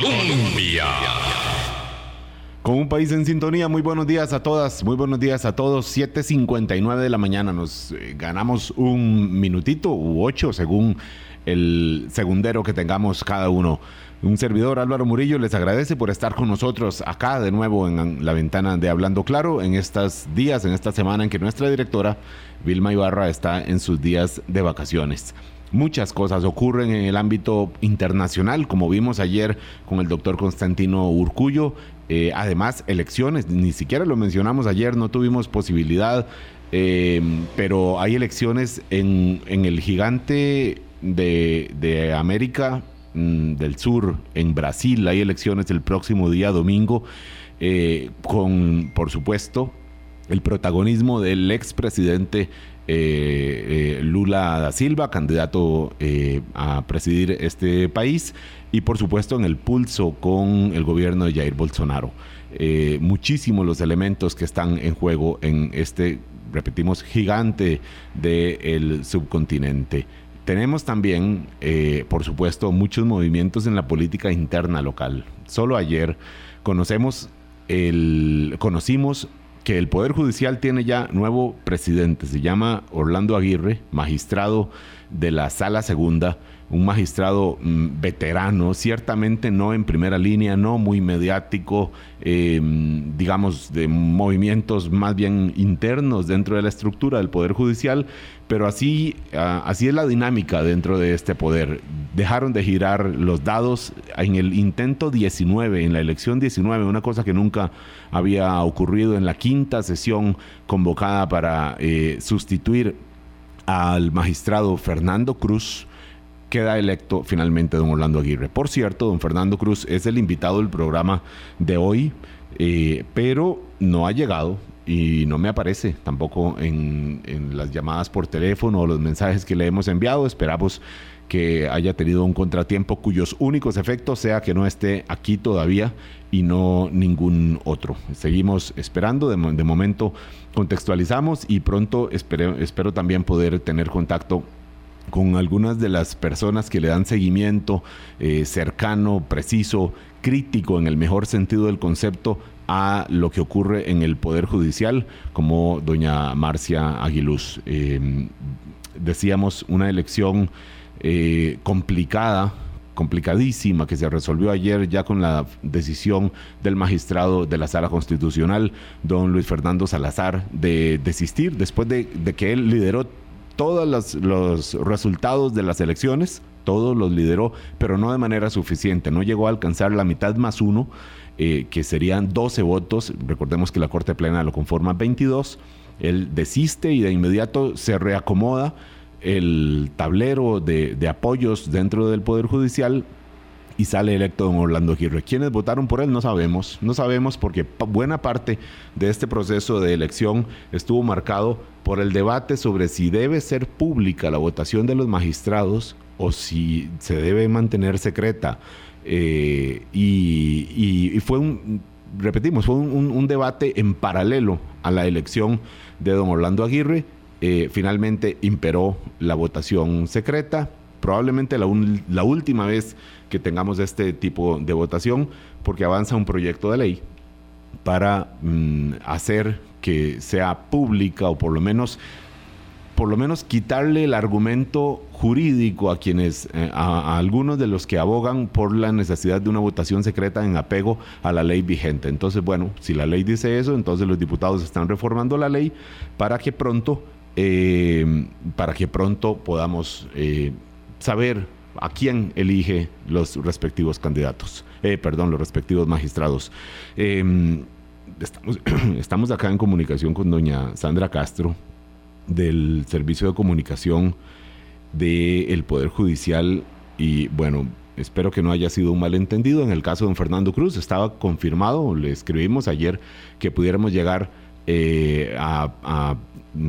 Colombia. Con un país en sintonía, muy buenos días a todas, muy buenos días a todos. 7.59 de la mañana, nos eh, ganamos un minutito u ocho según el segundero que tengamos cada uno. Un servidor Álvaro Murillo les agradece por estar con nosotros acá de nuevo en la ventana de Hablando Claro en estos días, en esta semana en que nuestra directora Vilma Ibarra está en sus días de vacaciones. Muchas cosas ocurren en el ámbito internacional, como vimos ayer con el doctor Constantino Urcullo. Eh, además, elecciones, ni siquiera lo mencionamos ayer, no tuvimos posibilidad, eh, pero hay elecciones en, el gigante de, América mm, del Sur, en Brasil, hay elecciones el próximo día domingo, eh, con, por supuesto, el protagonismo del expresidente eh, Lula da Silva, candidato a presidir este país, y por supuesto en el pulso con el gobierno de Jair Bolsonaro. Eh, muchísimos los elementos que están en juego en este, repetimos, gigante del subcontinente. Tenemos también, eh, por supuesto, muchos movimientos en la política interna local. Solo ayer conocemos el, conocimos que el Poder Judicial tiene ya nuevo presidente. Se llama Orlando Aguirre, magistrado de la Sala Segunda un magistrado mm, veterano, ciertamente no en primera línea, no muy mediático, eh, digamos, de movimientos más bien internos dentro de la estructura del Poder Judicial, pero así, ah, así es la dinámica dentro de este poder. Dejaron de girar los dados en el intento 19, en la elección 19, una cosa que nunca había ocurrido en la quinta sesión convocada para eh, sustituir al magistrado Fernando Cruz queda electo finalmente don Orlando Aguirre. Por cierto, don Fernando Cruz es el invitado del programa de hoy, eh, pero no ha llegado y no me aparece tampoco en, las llamadas por teléfono o los mensajes que le hemos enviado. Esperamos que haya tenido un contratiempo cuyos únicos efectos sea que no esté aquí todavía y no ningún otro. Seguimos esperando, de, momento contextualizamos y pronto espero también poder tener contacto con algunas de las personas que le dan seguimiento eh, cercano, preciso, crítico en el mejor sentido del concepto a lo que ocurre en el Poder Judicial, como doña Marcia Aguiluz. Em, decíamos una elección eh, complicada, complicadísima que se resolvió ayer ya con la decisión del magistrado de la Sala Constitucional, don Luis Fernando Salazar, de desistir después de, de que él lideró todos los, resultados de las elecciones, todos los lideró, pero no de manera suficiente, no llegó a alcanzar la mitad más uno, eh, que serían 12 votos, recordemos que la Corte Plena lo conforma 22, él desiste y de inmediato se reacomoda el tablero de, de apoyos dentro del Poder Judicial y sale electo don Orlando Aguirre. ¿Quiénes votaron por él? No sabemos. No sabemos porque buena parte de este proceso de elección estuvo marcado por el debate sobre si debe ser pública la votación de los magistrados o si se debe mantener secreta. Eh, y, fue un, repetimos, fue un, debate en paralelo a la elección de don Orlando Aguirre. Eh, finalmente imperó la votación secreta, probablemente la, última vez que tengamos este tipo de votación, porque avanza un proyecto de ley para mm, hacer que sea pública o por lo menos por lo menos quitarle el argumento jurídico a quienes, eh, a, algunos de los que abogan por la necesidad de una votación secreta en apego a la ley vigente. Entonces, bueno, si la ley dice eso, entonces los diputados están reformando la ley para que pronto, eh, para que pronto podamos eh, saber a quién elige los respectivos candidatos, eh, perdón, los respectivos magistrados. Em, estamos, estamos acá en comunicación con doña Sandra Castro del Servicio de Comunicación del Poder Judicial y bueno, espero que no haya sido un malentendido. En el caso de don Fernando Cruz estaba confirmado, le escribimos ayer que pudiéramos llegar eh, a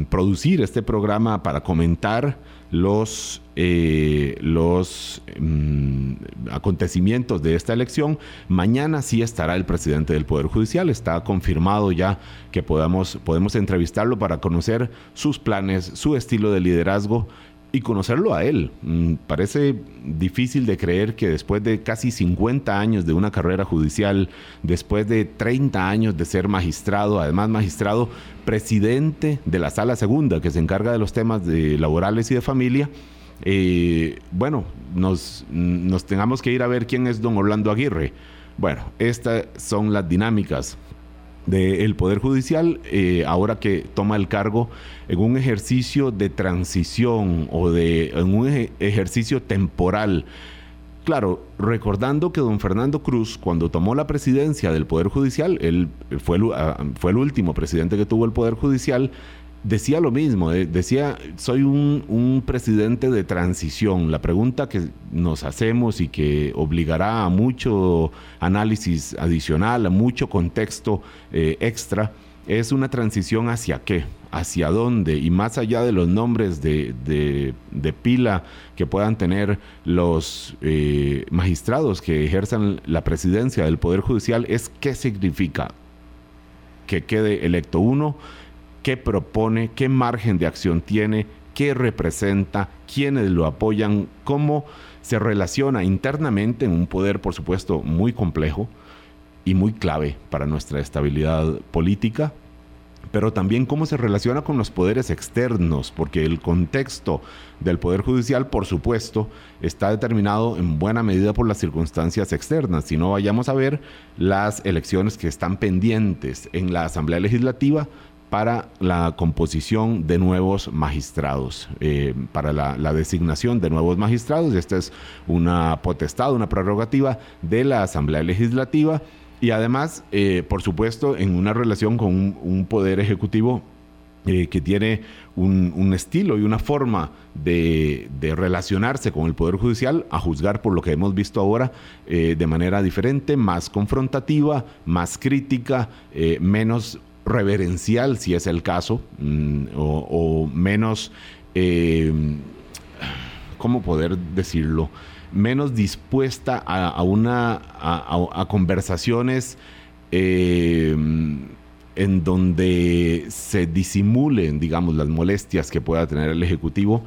producir este programa para comentar los, eh, los mm, acontecimientos de esta elección. Mañana sí estará el presidente del Poder Judicial. Está confirmado ya que podamos, podemos entrevistarlo para conocer sus planes, su estilo de liderazgo y conocerlo a él. Mm, parece difícil de creer que después de casi 50 años de una carrera judicial, después de 30 años de ser magistrado, además magistrado presidente de la Sala Segunda, que se encarga de los temas de laborales y de familia, eh, bueno, nos, nos tengamos que ir a ver quién es don Orlando Aguirre. Bueno, estas son las dinámicas del Poder Judicial, eh, ahora que toma el cargo en un ejercicio de transición o de, en un ejercicio temporal. Claro, recordando que don Fernando Cruz, cuando tomó la presidencia del Poder Judicial, él fue ah, fue el último presidente que tuvo el Poder Judicial, decía lo mismo, eh, decía, soy un, presidente de transición. La pregunta que nos hacemos y que obligará a mucho análisis adicional, a mucho contexto eh, extra, es una transición hacia qué, hacia dónde y más allá de los nombres de, pila que puedan tener los eh, magistrados que ejerzan la presidencia del Poder Judicial, es qué significa que quede electo uno qué propone, qué margen de acción tiene, qué representa, quiénes lo apoyan, cómo se relaciona internamente en un poder, por supuesto, muy complejo y muy clave para nuestra estabilidad política, pero también cómo se relaciona con los poderes externos, porque el contexto del Poder Judicial, por supuesto, está determinado en buena medida por las circunstancias externas. Si no, vayamos a ver las elecciones que están pendientes en la Asamblea Legislativa, para la composición de nuevos magistrados, eh, para la, designación de nuevos magistrados. Esta es una potestad, una prerrogativa de la Asamblea Legislativa y además, eh, por supuesto, en una relación con un, poder ejecutivo eh, que tiene un, estilo y una forma de, relacionarse con el Poder Judicial, a juzgar por lo que hemos visto ahora, de manera diferente, más confrontativa, más crítica, menos reverencial, si es el caso, mm, o, menos, eh, ¿cómo poder decirlo? Menos dispuesta a, una, a, conversaciones eh, en donde se disimulen, digamos, las molestias que pueda tener el Ejecutivo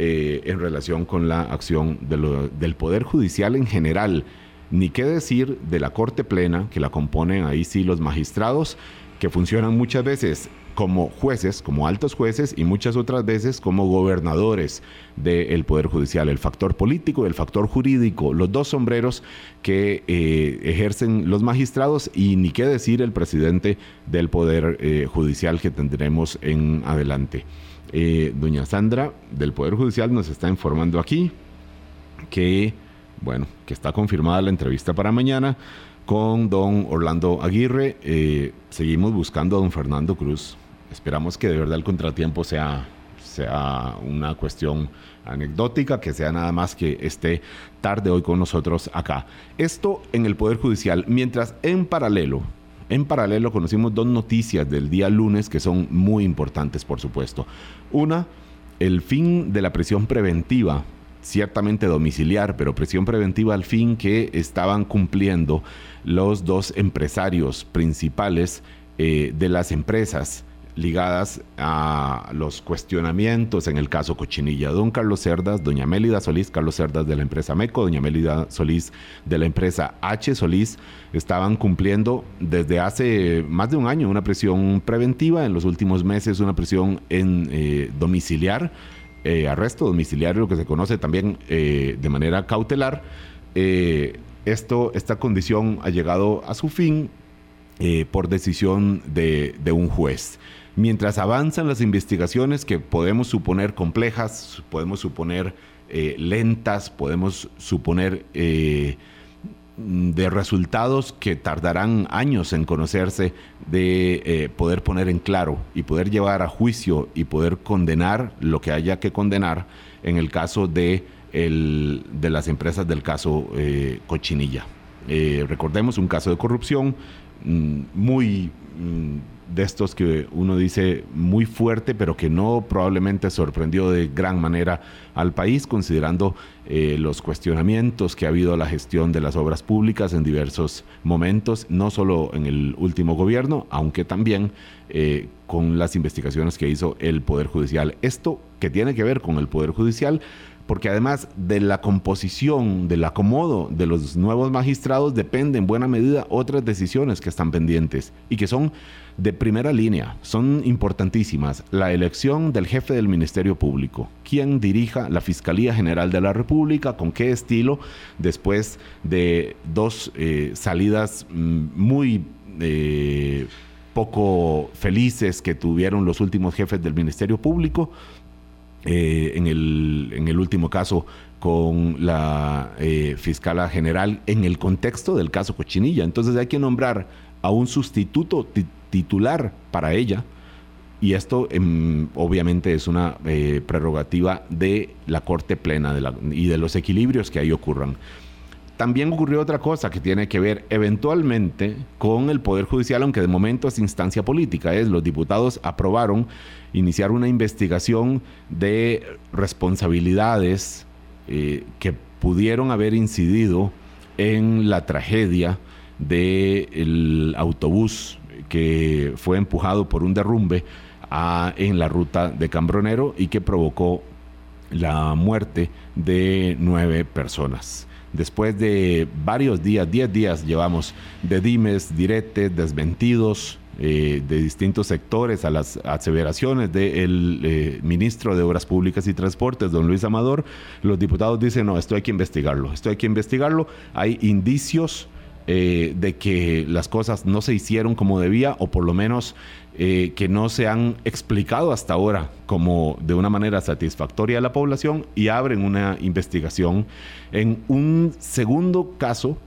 eh, en relación con la acción del Poder Judicial en general. Ni qué decir de la Corte Plena, que la componen ahí sí los magistrados, que funcionan muchas veces como jueces, como altos jueces y muchas otras veces como gobernadores del Poder Judicial. El factor político el factor jurídico, los dos sombreros que eh, ejercen los magistrados y ni qué decir el presidente del Poder eh, Judicial que tendremos en adelante. Eh, doña Sandra del Poder Judicial nos está informando aquí que, bueno, que está confirmada la entrevista para mañana con don Orlando Aguirre. Eh, seguimos buscando a don Fernando Cruz. Esperamos que de verdad el contratiempo sea, sea una cuestión anecdótica, que sea nada más que esté tarde hoy con nosotros acá. Esto en el Poder Judicial, mientras en paralelo, en paralelo conocimos dos noticias del día lunes que son muy importantes, por supuesto. Una, el fin de la prisión preventiva ciertamente domiciliar, pero presión preventiva al fin que estaban cumpliendo los dos empresarios principales eh, de las empresas ligadas a los cuestionamientos en el caso Cochinilla. Don Carlos Cerdas, doña Mélida Solís, Carlos Cerdas de la empresa MECO, doña Mélida Solís de la empresa H Solís, estaban cumpliendo desde hace más de un año una presión preventiva, en los últimos meses una presión en eh, domiciliar eh, arresto domiciliario, lo que se conoce también eh, de manera cautelar. Eh, esto, esta condición ha llegado a su fin por decisión de, un juez. Mientras avanzan las investigaciones que podemos suponer complejas, podemos suponer lentas, podemos suponer de resultados que tardarán años en conocerse, de eh, poder poner en claro y poder llevar a juicio y poder condenar lo que haya que condenar en el caso de, de las empresas del caso eh, Cochinilla. Eh, recordemos un caso de corrupción mm, muy mm, de estos que uno dice muy fuerte, pero que no probablemente sorprendió de gran manera al país, considerando eh, los cuestionamientos que ha habido a la gestión de las obras públicas en diversos momentos, no solo en el último gobierno, aunque también eh, con las investigaciones que hizo el Poder Judicial. Esto que tiene que ver con el Poder Judicial porque además de la composición, del acomodo de los nuevos magistrados, depende en buena medida otras decisiones que están pendientes y que son de primera línea, son importantísimas. La elección del jefe del Ministerio Público, quién dirija la Fiscalía General de la República, con qué estilo, después de dos eh, salidas mm, muy... Eh, poco felices que tuvieron los últimos jefes del Ministerio Público, eh, en, el, en, el, último caso con la eh, fiscala general en el contexto del caso Cochinilla. Entonces hay que nombrar a un sustituto titular para ella y esto em, obviamente es una eh, prerrogativa de la Corte Plena y de los equilibrios que ahí ocurran también ocurrió otra cosa que tiene que ver eventualmente con el Poder Judicial, aunque de momento es instancia política. Es los diputados aprobaron iniciar una investigación de responsabilidades eh, que pudieron haber incidido en la tragedia del autobús que fue empujado por un derrumbe en la ruta de Cambronero y que provocó la muerte de nueve personas después de varios días, 10 días llevamos de dimes, diretes, desmentidos eh, de distintos sectores a las aseveraciones del eh, ministro de Obras Públicas y Transportes, don Luis Amador, los diputados dicen, no, esto hay que investigarlo, esto hay que investigarlo, hay indicios eh, de que las cosas no se hicieron como debía o por lo menos eh, que no se han explicado hasta ahora como de una manera satisfactoria a la población y abren una investigación en un segundo caso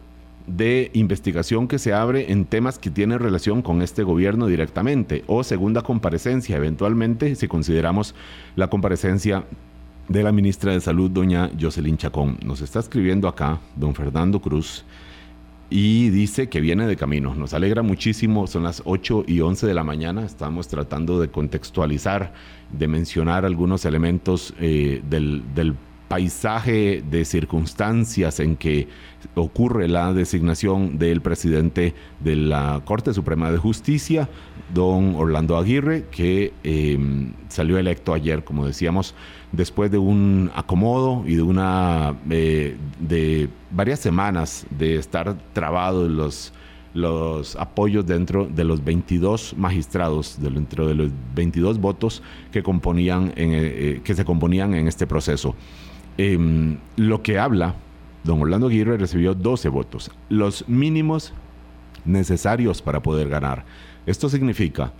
de investigación que se abre en temas que tienen relación con este gobierno directamente o segunda comparecencia eventualmente si consideramos la comparecencia de la ministra de Salud, doña Jocelyn Chacón. Nos está escribiendo acá don Fernando Cruz y dice que viene de camino. Nos alegra muchísimo, son las 8 y 11 de la mañana, estamos tratando de contextualizar, de mencionar algunos elementos eh, del, paisaje de circunstancias en que ocurre la designación del presidente de la Corte Suprema de Justicia, don Orlando Aguirre, que em, salió electo ayer, como decíamos, después de un acomodo y de una eh, de varias semanas de estar trabado en los los apoyos dentro de los 22 magistrados, dentro de los 22 votos que, componían eh, eh, que se componían en este proceso. Em, lo que habla, don Orlando Aguirre recibió 12 votos, los mínimos necesarios para poder ganar. Esto significa,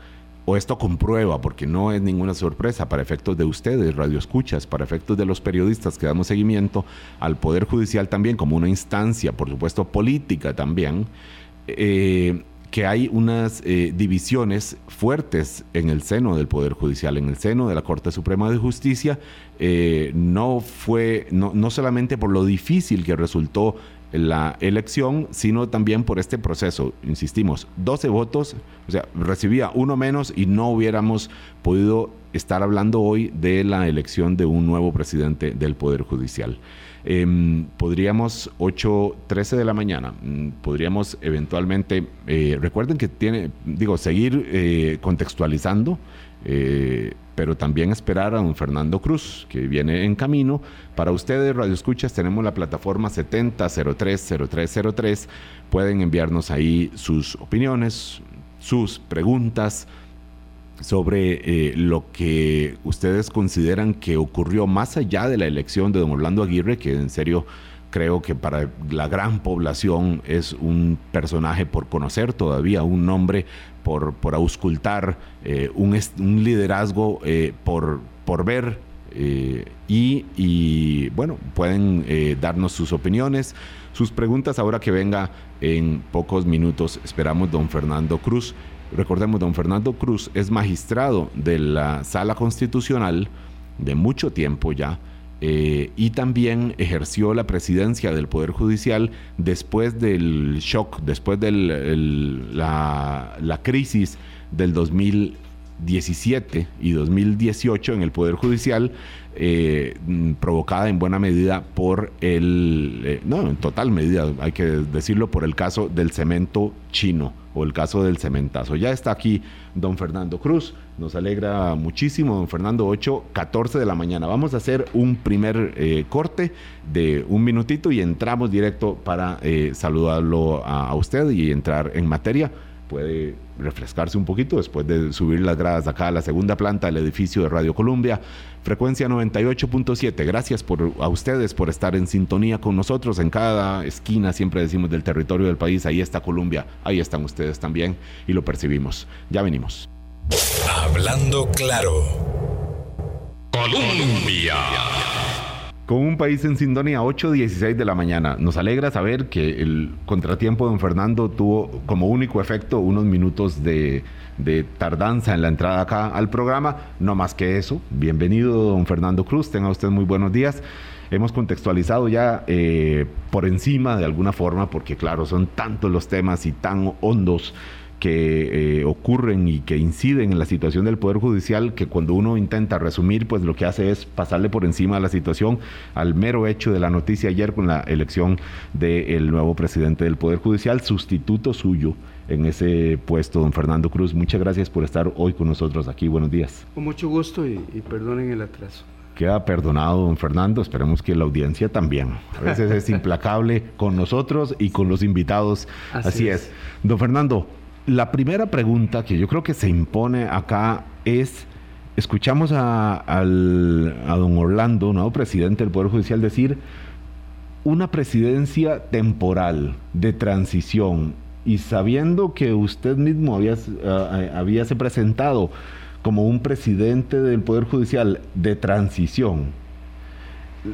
o esto comprueba, porque no es ninguna sorpresa para efectos de ustedes, radioescuchas, para efectos de los periodistas que damos seguimiento al Poder Judicial también como una instancia, por supuesto, política también. Eh, que hay unas eh, divisiones fuertes en el seno del Poder Judicial, en el seno de la Corte Suprema de Justicia, eh, no fue, no, no solamente por lo difícil que resultó la elección, sino también por este proceso. Insistimos, 12 votos, o sea, recibía uno menos y no hubiéramos podido estar hablando hoy de la elección de un nuevo presidente del Poder Judicial. Em, podríamos 8.13 de la mañana, mm, podríamos eventualmente, eh, recuerden que tiene, digo, seguir eh, contextualizando, eh, pero también esperar a don Fernando Cruz, que viene en camino. Para ustedes, Radio Escuchas, tenemos la plataforma 70030303. Pueden enviarnos ahí sus opiniones, sus preguntas, sobre eh, lo que ustedes consideran que ocurrió más allá de la elección de don Orlando Aguirre, que en serio creo que para la gran población es un personaje por conocer todavía, un nombre por, por auscultar, eh, un, un, liderazgo eh, por, por ver. y, y, bueno, pueden darnos sus opiniones, sus preguntas ahora que venga en pocos minutos. Esperamos don Fernando Cruz. Recordemos, don Fernando Cruz es magistrado de la Sala Constitucional de mucho tiempo ya eh, y también ejerció la presidencia del Poder Judicial después del shock, después de la, crisis del 2017 y 2018 en el Poder Judicial, eh, provocada en buena medida por el, eh, no, en total medida, hay que decirlo, por el caso del cemento chino o el caso del cementazo. Ya está aquí don Fernando Cruz, nos alegra muchísimo, don Fernando, 8, 14 de la mañana. Vamos a hacer un primer eh, corte de un minutito y entramos directo para saludarlo a usted y entrar en materia puede refrescarse un poquito después de subir las gradas acá a la segunda planta del edificio de Radio Colombia, frecuencia 98.7. Gracias por, a ustedes por estar en sintonía con nosotros en cada esquina, siempre decimos del territorio del país, ahí está Colombia, ahí están ustedes también y lo percibimos. Ya venimos. Hablando claro. Colombia. Con un país en sintonía, 8.16 de la mañana. Nos alegra saber que el contratiempo de don Fernando tuvo como único efecto unos minutos de, tardanza en la entrada acá al programa. No más que eso. Bienvenido, don Fernando Cruz. Tenga usted muy buenos días. Hemos contextualizado ya eh, por encima de alguna forma, porque claro, son tantos los temas y tan hondos que eh, ocurren y que inciden en la situación del Poder Judicial, que cuando uno intenta resumir, pues lo que hace es pasarle por encima de la situación al mero hecho de la noticia ayer con la elección del nuevo presidente del Poder Judicial, sustituto suyo en ese puesto, don Fernando Cruz. Muchas gracias por estar hoy con nosotros aquí. Buenos días. Con mucho gusto y, perdonen el atraso queda perdonado, don Fernando. Esperemos que la audiencia también. A veces es implacable con nosotros y con los invitados. Así, es. Don Fernando, la primera pregunta que yo creo que se impone acá es, escuchamos a, don Orlando, nuevo presidente del Poder Judicial, decir una presidencia temporal de transición y sabiendo que usted mismo había, uh, había se presentado como un presidente del Poder Judicial de transición,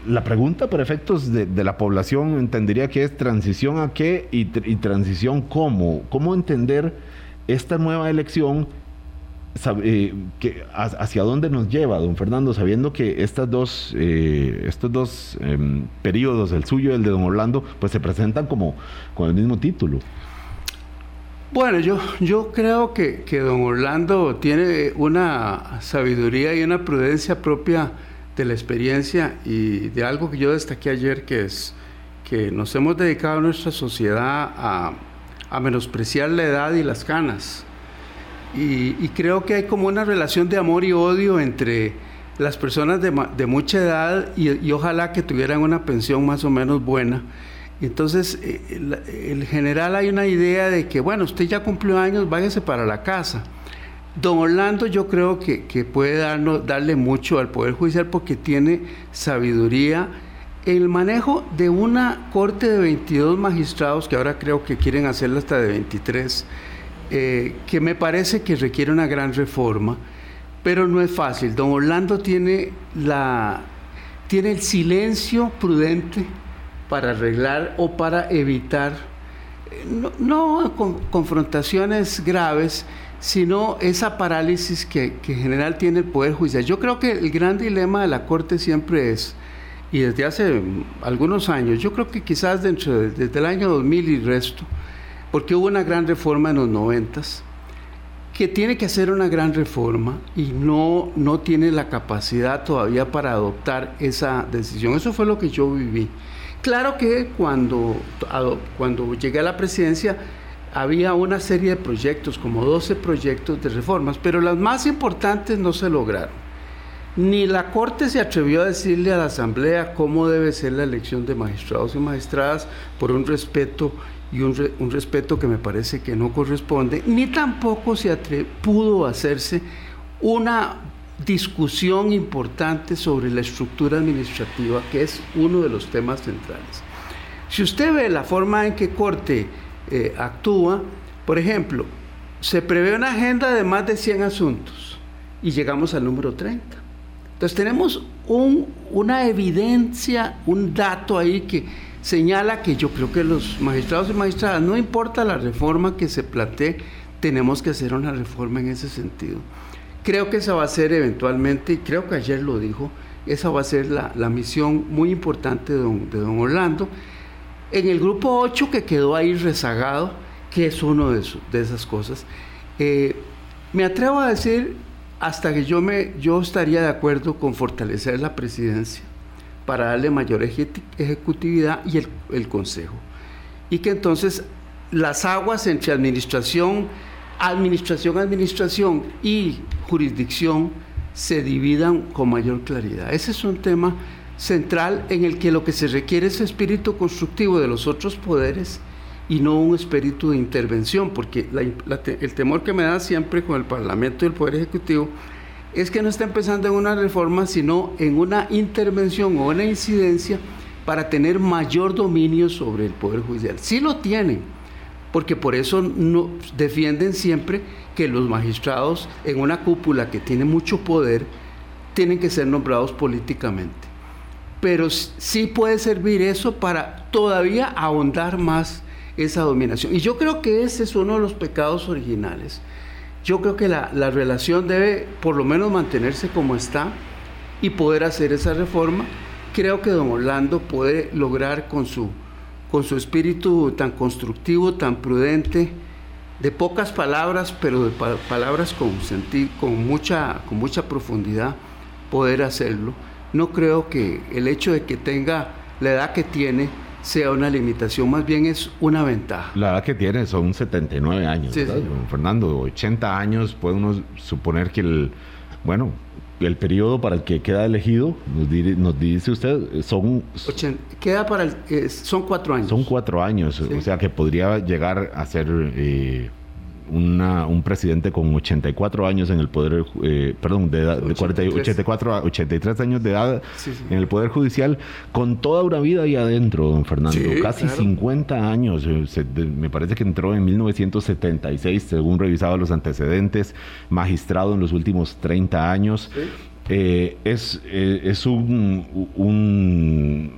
la pregunta por efectos de, la población entendería que es transición a qué y, transición cómo. ¿Cómo entender esta nueva elección? Eh, hacia dónde nos lleva, don Fernando, sabiendo que estas dos, eh, estos dos em, periodos, el suyo y el de don Orlando, pues se presentan como con el mismo título. Bueno, yo, yo creo que, que don Orlando tiene una sabiduría y una prudencia propia de la experiencia y de algo que yo destaqué ayer, que es que nos hemos dedicado a nuestra sociedad a, menospreciar la edad y las canas. Y, creo que hay como una relación de amor y odio entre las personas de, mucha edad y, ojalá que tuvieran una pensión más o menos buena. Entonces, en eh, general hay una idea de que, bueno, usted ya cumplió años, váyase para la casa. Don Orlando yo creo que, puede darnos, darle mucho al Poder Judicial porque tiene sabiduría. El manejo de una corte de 22 magistrados, que ahora creo que quieren hacerla hasta de 23, eh, que me parece que requiere una gran reforma, pero no es fácil. Don Orlando tiene, la, tiene el silencio prudente para arreglar o para evitar, eh, no, confrontaciones graves, sino esa parálisis que, en general tiene el Poder Judicial. Yo creo que el gran dilema de la Corte siempre es, y desde hace algunos años, yo creo que quizás dentro desde el año 2000 y resto, porque hubo una gran reforma en los noventas, que tiene que hacer una gran reforma y no, no tiene la capacidad todavía para adoptar esa decisión. Eso fue lo que yo viví. Claro que cuando, cuando llegué a la presidencia, había una serie de proyectos, como 12 proyectos de reformas, pero las más importantes no se lograron. Ni la Corte se atrevió a decirle a la Asamblea cómo debe ser la elección de magistrados y magistradas por un respeto y un, respeto que me parece que no corresponde, ni tampoco se pudo hacerse una discusión importante sobre la estructura administrativa, que es uno de los temas centrales. Si usted ve la forma en que Corte eh, actúa. Por ejemplo, se prevé una agenda de más de 100 asuntos y llegamos al número 30. Entonces tenemos una evidencia, un dato ahí que señala que yo creo que los magistrados y magistradas, no importa la reforma que se plantee, tenemos que hacer una reforma en ese sentido. Creo que esa va a ser eventualmente, y creo que ayer lo dijo, esa va a ser la, misión muy importante de de don Orlando en el grupo 8 que quedó ahí rezagado, que es uno de, de esas cosas, eh, Me atrevo a decir hasta que yo, me, yo estaría de acuerdo con fortalecer la presidencia para darle mayor ejecutividad y el, el consejo. Y que entonces las aguas entre administración, administración, administración y jurisdicción se dividan con mayor claridad. Ese es un tema central en el que lo que se requiere es espíritu constructivo de los otros poderes y no un espíritu de intervención, porque el temor que me da siempre con el Parlamento y el Poder Ejecutivo es que no está empezando en una reforma, sino en una intervención o una incidencia para tener mayor dominio sobre el Poder Judicial. Sí lo tienen, porque por eso defienden siempre que los magistrados en una cúpula que tiene mucho poder tienen que ser nombrados políticamente. Pero sí puede servir eso para todavía ahondar más esa dominación. Y yo creo que ese es uno de los pecados originales. Yo creo que la, relación debe por lo menos mantenerse como está y poder hacer esa reforma. Creo que don Orlando puede lograr con su, con su espíritu tan constructivo, tan prudente, de pocas palabras, pero de palabras con, con, mucha, con mucha profundidad, poder hacerlo. No creo que el hecho de que tenga la edad que tiene, sea una limitación, más bien es una ventaja. La edad que tiene son 79 años, Fernando, 80 años, puede uno suponer que el, bueno, el periodo para el que queda elegido, nos, dice usted, son... queda para el, son cuatro años. Son cuatro años, o sea que podría llegar a ser... Eh, un presidente con 84 años en el poder, eh, perdón, de, edad, de 84 a 83 años de edad en el poder judicial, con toda una vida ahí adentro, don Fernando, casi 50 años, eh, me parece que entró en 1976, según revisaba los antecedentes, magistrado en los últimos 30 años. Eh, es, es un, un,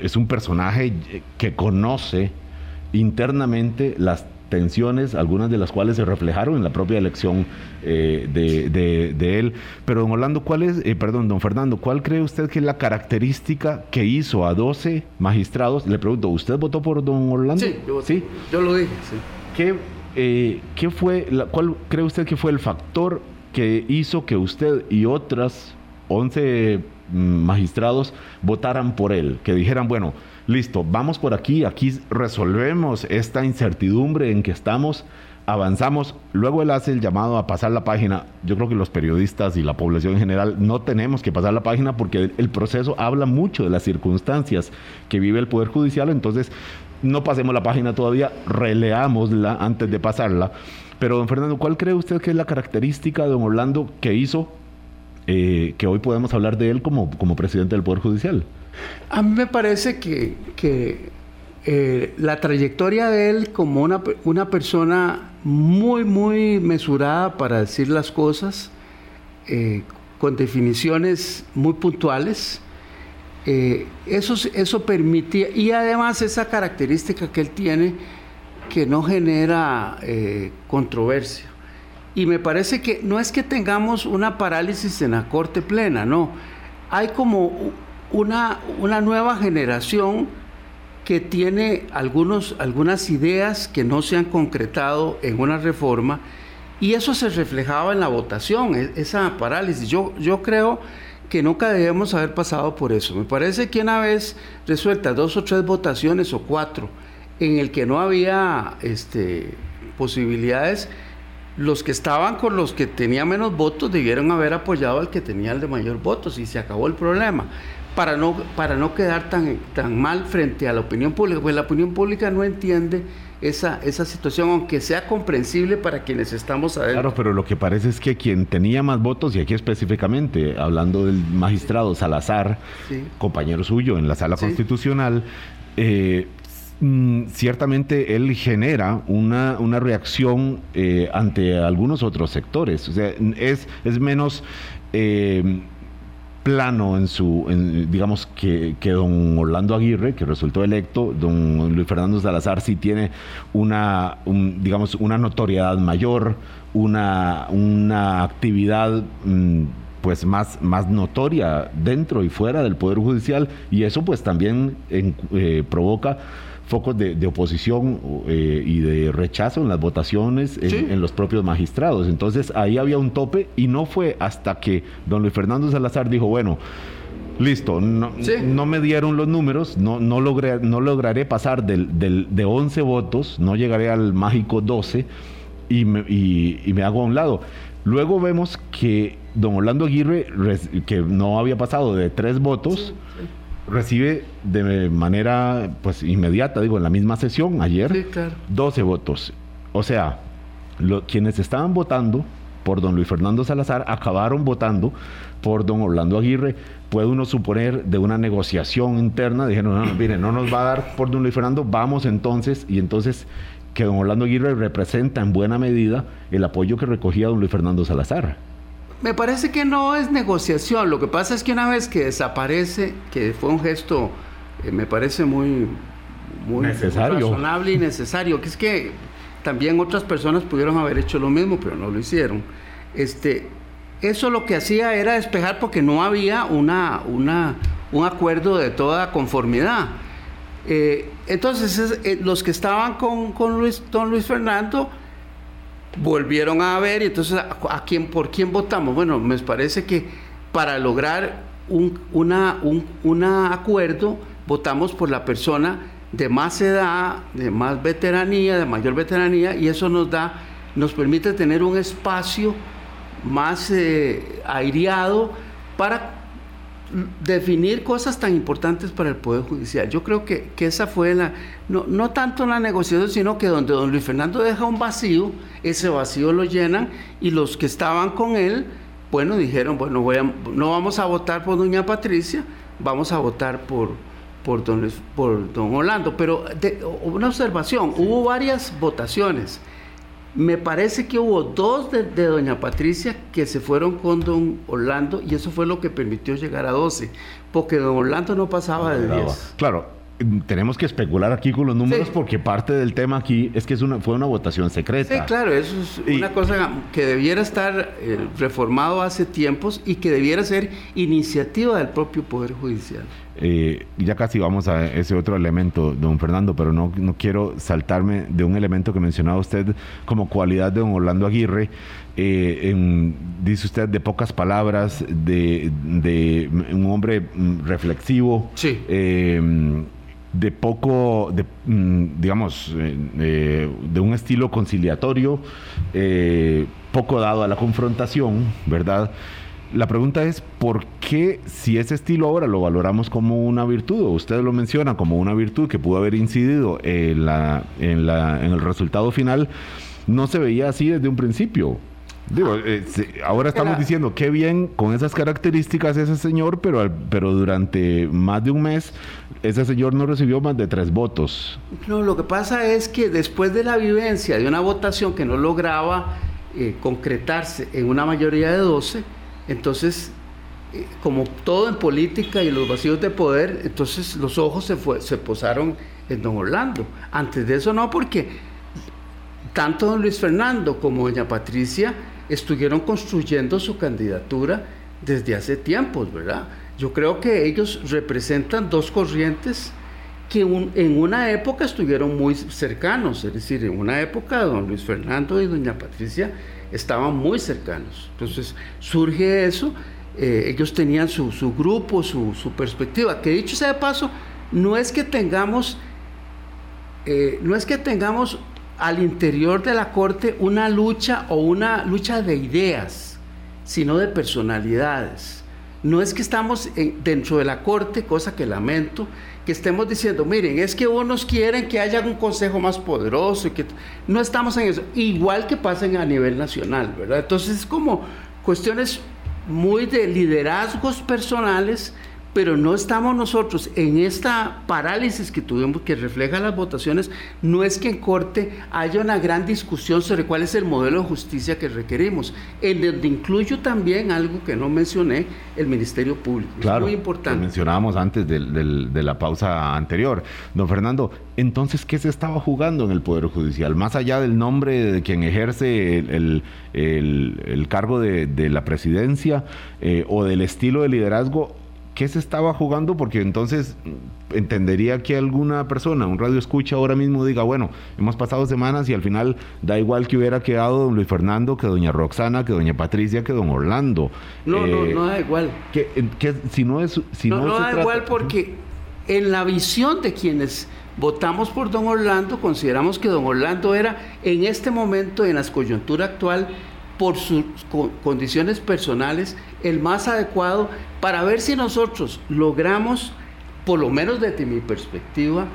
es un personaje que conoce internamente las tensiones, algunas de las cuales se reflejaron en la propia elección eh, de, él. Pero don Orlando, ¿cuál es, eh, perdón, don Fernando, cuál cree usted que es la característica que hizo a 12 magistrados? Le pregunto, ¿usted votó por don Orlando? Sí, yo, ¿Sí? yo lo dije, sí. ¿Qué, eh, ¿qué fue, la, cuál cree usted que fue el factor que hizo que usted y otras 11 mm, magistrados votaran por él? Que dijeran, bueno, listo, vamos por aquí, aquí resolvemos esta incertidumbre en que estamos, avanzamos, luego él hace el llamado a pasar la página. Yo creo que los periodistas y la población en general no tenemos que pasar la página porque el proceso habla mucho de las circunstancias que vive el Poder Judicial, entonces no pasemos la página todavía, releámosla antes de pasarla. Pero, don Fernando, ¿cuál cree usted que es la característica de don Orlando que hizo eh, que hoy podemos hablar de él como, como presidente del Poder Judicial? A mí me parece que, eh, la trayectoria de él como una, una, persona muy, muy mesurada para decir las cosas, eh, con definiciones muy puntuales, eh, eso, eso permitía, y además esa característica que él tiene que no genera controversia. Y me parece que no es que tengamos una parálisis en la corte plena, no. Hay como una, una nueva generación que tiene algunos, algunas ideas que no se han concretado en una reforma y eso se reflejaba en la votación, e, esa parálisis. Yo, yo creo que nunca debemos haber pasado por eso. Me parece que una vez resueltas dos o tres votaciones o cuatro en el que no había este, posibilidades, los que estaban con los que tenían menos votos debieron haber apoyado al que tenía el de mayor votos y se acabó el problema para no, para no quedar tan, tan mal frente a la opinión pública, pues la opinión pública no entiende esa, esa situación, aunque sea comprensible para quienes estamos adentro. Claro, pero lo que parece es que quien tenía más votos, y aquí específicamente, hablando del magistrado Salazar, compañero suyo en la sala constitucional, eh, mm, ciertamente él genera una, una reacción eh, ante algunos otros sectores. O sea, es, es menos... Eh, plano en su, digamos que, que, don Orlando Aguirre, que resultó electo, don Luis Fernando Salazar sí tiene una, digamos, una notoriedad mayor, una, una actividad mm, pues más, más notoria dentro y fuera del Poder Judicial y eso pues también eh, provoca focos de, oposición eh, y de rechazo en las votaciones en, los propios magistrados. Entonces ahí había un tope y no fue hasta que don Luis Fernando Salazar dijo, bueno, listo, no, no me dieron los números, no, no, logré, no lograré pasar del, del, de 11 votos, no llegaré al mágico 12 y me, y, me hago a un lado. Luego vemos que don Orlando Aguirre, que no había pasado de tres votos, recibe de manera pues inmediata, digo, en la misma sesión ayer, 12 votos. O sea, quienes estaban votando por don Luis Fernando Salazar acabaron votando por don Orlando Aguirre. Puede uno suponer de una negociación interna, dijeron, no, mire, no nos va a dar por don Luis Fernando, vamos entonces, y entonces que don Orlando Aguirre representa en buena medida el apoyo que recogía don Luis Fernando Salazar. Me parece que no es negociación. Lo que pasa es que una vez que desaparece, que fue un gesto, eh, me parece muy, muy necesario. razonable y necesario, que es que también otras personas pudieron haber hecho lo mismo, pero no lo hicieron. Este, eso lo que hacía era despejar porque no había una, una, un acuerdo de toda conformidad. Eh, entonces, eh, los que estaban con, con Luis, don Luis Fernando volvieron a ver y entonces a, quién por quién votamos bueno me parece que para lograr un una, un acuerdo votamos por la persona de más edad de más veteranía de mayor veteranía y eso nos da nos permite tener un espacio más eh, aireado para definir cosas tan importantes para el Poder Judicial. Yo creo que, esa fue la, no, no tanto la negociación, sino que donde don Luis Fernando deja un vacío, ese vacío lo llenan y los que estaban con él, bueno, dijeron, bueno, voy no vamos a votar por doña Patricia, vamos a votar por, por, don, por don Orlando. Pero una observación, hubo varias votaciones. Me parece que hubo dos de, doña Patricia que se fueron con don Orlando y eso fue lo que permitió llegar a 12, porque don Orlando no pasaba de 10. Claro, tenemos que especular aquí con los números porque parte del tema aquí es que es una, fue una votación secreta. Sí, claro, eso es una cosa que debiera estar eh, reformado hace tiempos y que debiera ser iniciativa del propio Poder Judicial. Eh, ya casi vamos a ese otro elemento, don Fernando, pero no, no quiero saltarme de un elemento que mencionaba usted como cualidad de don Orlando Aguirre. Eh, dice usted de pocas palabras, de, un hombre mm, reflexivo. Sí. Eh, de poco, de, mm, digamos, de un estilo conciliatorio, poco dado a la confrontación, ¿verdad? La pregunta es, ¿por qué si ese estilo ahora lo valoramos como una virtud, o usted lo menciona como una virtud que pudo haber incidido en, la, en, la, en el resultado final, no se veía así desde un principio? Digo, eh, ahora estamos diciendo qué bien con esas características ese señor, pero, pero durante más de un mes ese señor no recibió más de tres votos. No, lo que pasa es que después de la vivencia de una votación que no lograba eh, concretarse en una mayoría de 12, entonces, eh, como todo en política y los vacíos de poder, entonces los ojos se, se posaron en don Orlando. Antes de eso no, porque tanto don Luis Fernando como doña Patricia estuvieron construyendo su candidatura desde hace tiempos, ¿verdad? Yo creo que ellos representan dos corrientes que en una época estuvieron muy cercanos, es decir, en una época don Luis Fernando y doña Patricia estaban muy cercanos. Entonces surge eso, eh, ellos tenían su, grupo, su, perspectiva, que dicho sea de paso, no es que tengamos, eh, no es que tengamos al interior de la corte una lucha o una lucha de ideas, sino de personalidades. No es que estamos dentro de la corte, cosa que lamento, que estemos diciendo, miren, es que unos quieren que haya un consejo más poderoso y que no estamos en eso, igual que pasen a nivel nacional, ¿verdad? Entonces es como cuestiones muy de liderazgos personales pero no estamos nosotros en esta parálisis que tuvimos, que refleja las votaciones, no es que en corte haya una gran discusión sobre cuál es el modelo de justicia que requerimos, en donde incluyo también algo que no mencioné, el Ministerio Público. Claro, es muy importante. Lo mencionábamos antes de, la pausa anterior. Don Fernando, entonces, ¿qué se estaba jugando en el Poder Judicial? Más allá del nombre de quien ejerce el, cargo de, la presidencia eh, o del estilo de liderazgo, ¿qué se estaba jugando? Porque entonces entendería que alguna persona, un radio escucha ahora mismo, diga, bueno, hemos pasado semanas y al final da igual que hubiera quedado don Luis Fernando, que doña Roxana, que doña Patricia, que don Orlando. No, no, no da igual. Que, si no es... Si no, no, da igual porque en la visión de quienes votamos por don Orlando, consideramos que don Orlando era en este momento, en la coyuntura actual, por sus condiciones personales, el más adecuado para ver si nosotros logramos, por lo menos desde mi perspectiva,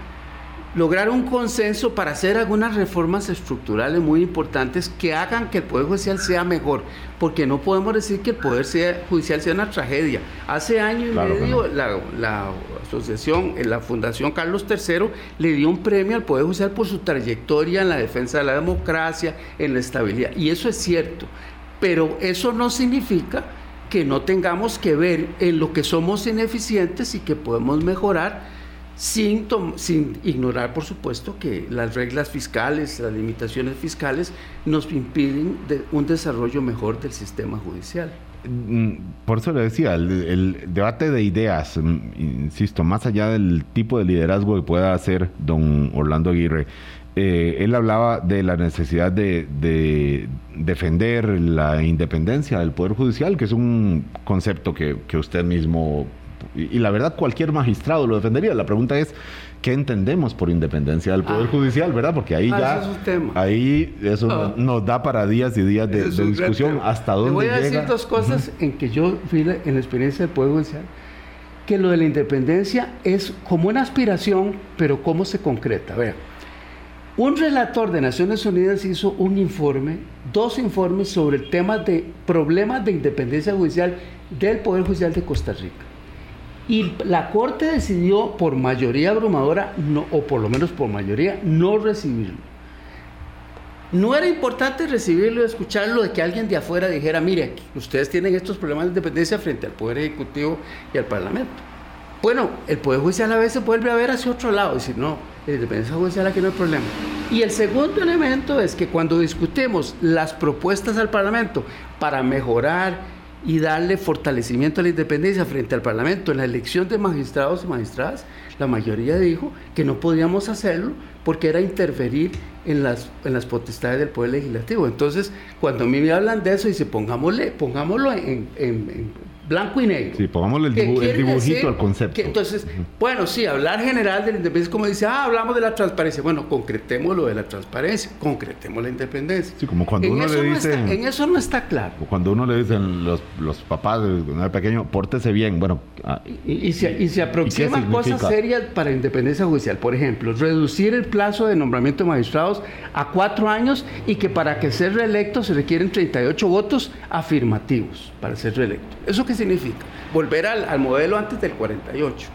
lograr un consenso para hacer algunas reformas estructurales muy importantes que hagan que el Poder Judicial sea mejor, porque no podemos decir que el Poder Judicial sea una tragedia. Hace año y medio la, la, asociación, la Fundación Carlos III le dio un premio al Poder Judicial por su trayectoria en la defensa de la democracia, en la estabilidad, y eso es cierto, pero eso no significa que no tengamos que ver en lo que somos ineficientes y que podemos mejorar sin, sin ignorar, por supuesto, que las reglas fiscales, las limitaciones fiscales nos impiden un desarrollo mejor del sistema judicial. Mm, por eso le decía, el, debate de ideas, mm, insisto, más allá del tipo de liderazgo que pueda hacer don Orlando Aguirre, eh, él hablaba de la necesidad de, de, defender la independencia del Poder Judicial, que es un concepto que, que usted mismo y, la verdad cualquier magistrado lo defendería. La pregunta es, ¿qué entendemos por independencia del Poder ah. Judicial, verdad? Porque ahí ah, ya, ahí eso ah. nos da para días y días de, discusión hasta dónde voy a decir dos cosas en que yo vi en la experiencia del Poder Judicial, que lo de la independencia es como una aspiración, pero cómo se concreta. Vea, un relator de Naciones Unidas hizo un informe, dos informes sobre el tema de problemas de independencia judicial del Poder Judicial de Costa Rica. Y la Corte decidió por mayoría abrumadora, no, o por lo menos por mayoría, no recibirlo. No era importante recibirlo escucharlo de que alguien de afuera dijera, mire, ustedes tienen estos problemas de independencia frente al Poder Ejecutivo y al Parlamento. Bueno, el Poder Judicial a veces vuelve a ver hacia otro lado y decir, no, la independencia judicial aquí no hay problema. Y el segundo elemento es que cuando discutemos las propuestas al Parlamento para mejorar y darle fortalecimiento a la independencia frente al Parlamento en la elección de magistrados y magistradas, la mayoría dijo que no podíamos hacerlo porque era interferir en las, en las potestades del Poder Legislativo. Entonces, cuando a mí me hablan de eso, dice, pongámosle, pongámoslo en, en blanco y negro. Sí, pongámosle el, dibujito al concepto. entonces, bueno, sí, hablar general de la independencia, como dice, ah, hablamos de la transparencia. Bueno, concretemos lo de la transparencia, concretemos la independencia. Sí, como cuando uno le dice. en eso no está claro. Cuando uno le dicen los, los papás de uno pequeño, pórtese bien. Bueno. Ah, y, y, se, y, se, aproximan cosas serias para independencia judicial. Por ejemplo, reducir el plazo de nombramiento de magistrados a cuatro años y que para que ser reelecto se requieren 38 votos afirmativos para ser reelecto. ¿Eso significa? Volver al, modelo antes del 48.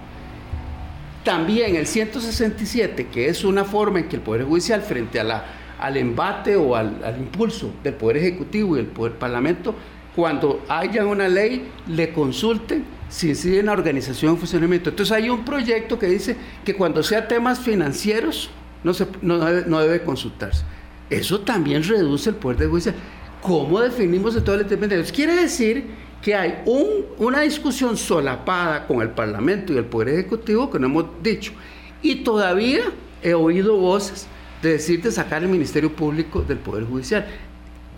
También el 167, que es una forma en que el Poder Judicial, frente a la, al embate o al, al impulso del Poder Ejecutivo y el Poder Parlamento, cuando haya una ley, le consulten si incide en la organización y funcionamiento. Entonces hay un proyecto que dice que cuando sea temas financieros, no, se, no, no debe consultarse. Eso también reduce el poder de juicio. ¿Cómo definimos de todo el independencia? Quiere decir que hay un, una discusión solapada con el Parlamento y el Poder Ejecutivo que no hemos dicho. Y todavía he oído voces de decir de sacar el Ministerio Público del Poder Judicial.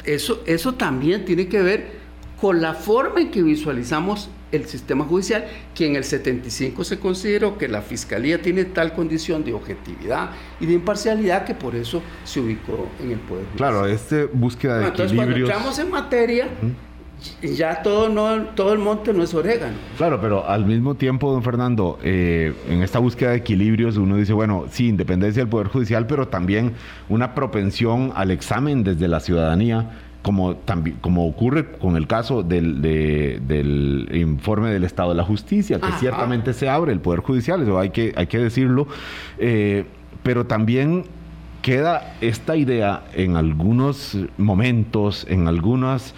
Eso, eso también tiene que ver con la forma en que visualizamos el sistema judicial, que en el 75 se consideró que la Fiscalía tiene tal condición de objetividad y de imparcialidad que por eso se ubicó en el Poder Judicial. Claro, este búsqueda de Entonces, cuando entramos en materia, ya todo, no, todo el monte no es orégano. Claro, pero al mismo tiempo, don Fernando, eh, en esta búsqueda de equilibrios uno dice, bueno, sí, independencia del Poder Judicial, pero también una propensión al examen desde la ciudadanía como, también, como ocurre con el caso del, del informe del Estado de la Justicia, que ciertamente se abre el Poder Judicial, eso hay que, hay que decirlo, eh, pero también queda esta idea en algunos momentos, en algunos